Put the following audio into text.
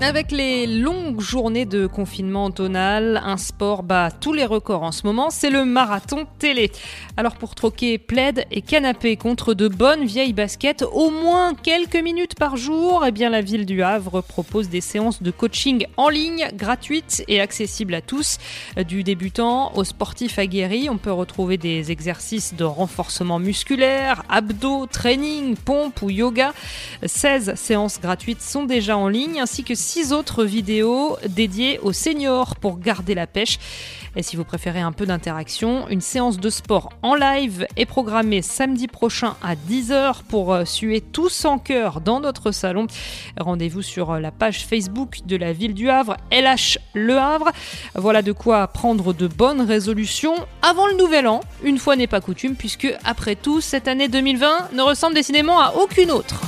Avec les longues journées de confinement tonal, un sport bat tous les records en ce moment, c'est le marathon télé. Alors pour troquer plaid et canapé contre de bonnes vieilles baskets, au moins quelques minutes par jour, eh bien la ville du Havre propose des séances de coaching en ligne gratuites et accessibles à tous. Du débutant au sportif aguerri, on peut retrouver des exercices de renforcement musculaire, abdos, training, pompe ou yoga. 16 séances gratuites sont déjà en ligne ainsi que six autres vidéos dédiées aux seniors pour garder la pêche. Et si vous préférez un peu d'interaction, une séance de sport en live est programmée samedi prochain à 10h pour euh, suer tous en cœur dans notre salon. Rendez-vous sur euh, la page Facebook de la ville du Havre, LH Le Havre. Voilà de quoi prendre de bonnes résolutions avant le nouvel an, une fois n'est pas coutume, puisque après tout, cette année 2020 ne ressemble décidément à aucune autre.